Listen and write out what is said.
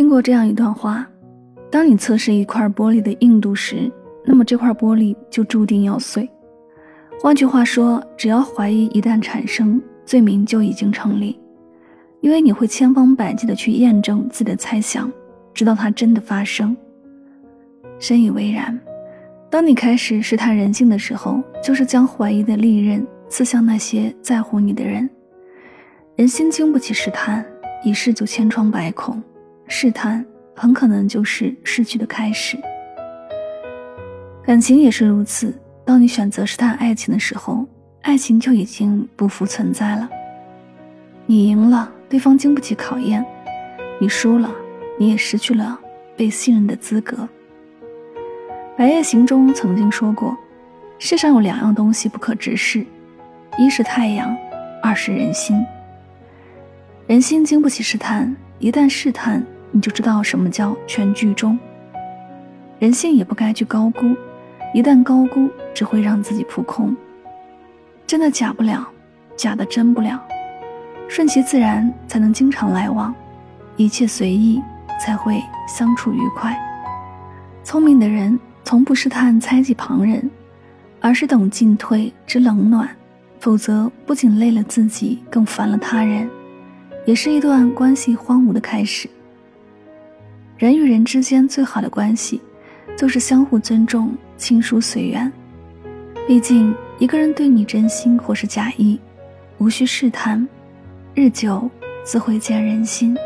听过这样一段话：当你测试一块玻璃的硬度时，那么这块玻璃就注定要碎。换句话说，只要怀疑一旦产生，罪名就已经成立，因为你会千方百计的去验证自己的猜想，直到它真的发生。深以为然。当你开始试探人性的时候，就是将怀疑的利刃刺向那些在乎你的人。人心经不起试探，一试就千疮百孔。试探很可能就是失去的开始。感情也是如此，当你选择试探爱情的时候，爱情就已经不复存在了。你赢了，对方经不起考验；你输了，你也失去了被信任的资格。《白夜行》中曾经说过，世上有两样东西不可直视，一是太阳，二是人心。人心经不起试探，一旦试探。你就知道什么叫全剧终。人性也不该去高估，一旦高估，只会让自己扑空。真的假不了，假的真不了，顺其自然才能经常来往，一切随意才会相处愉快。聪明的人从不试探猜忌旁人，而是懂进退知冷暖，否则不仅累了自己，更烦了他人，也是一段关系荒芜的开始。人与人之间最好的关系，就是相互尊重、亲疏随缘。毕竟，一个人对你真心或是假意，无需试探，日久自会见人心。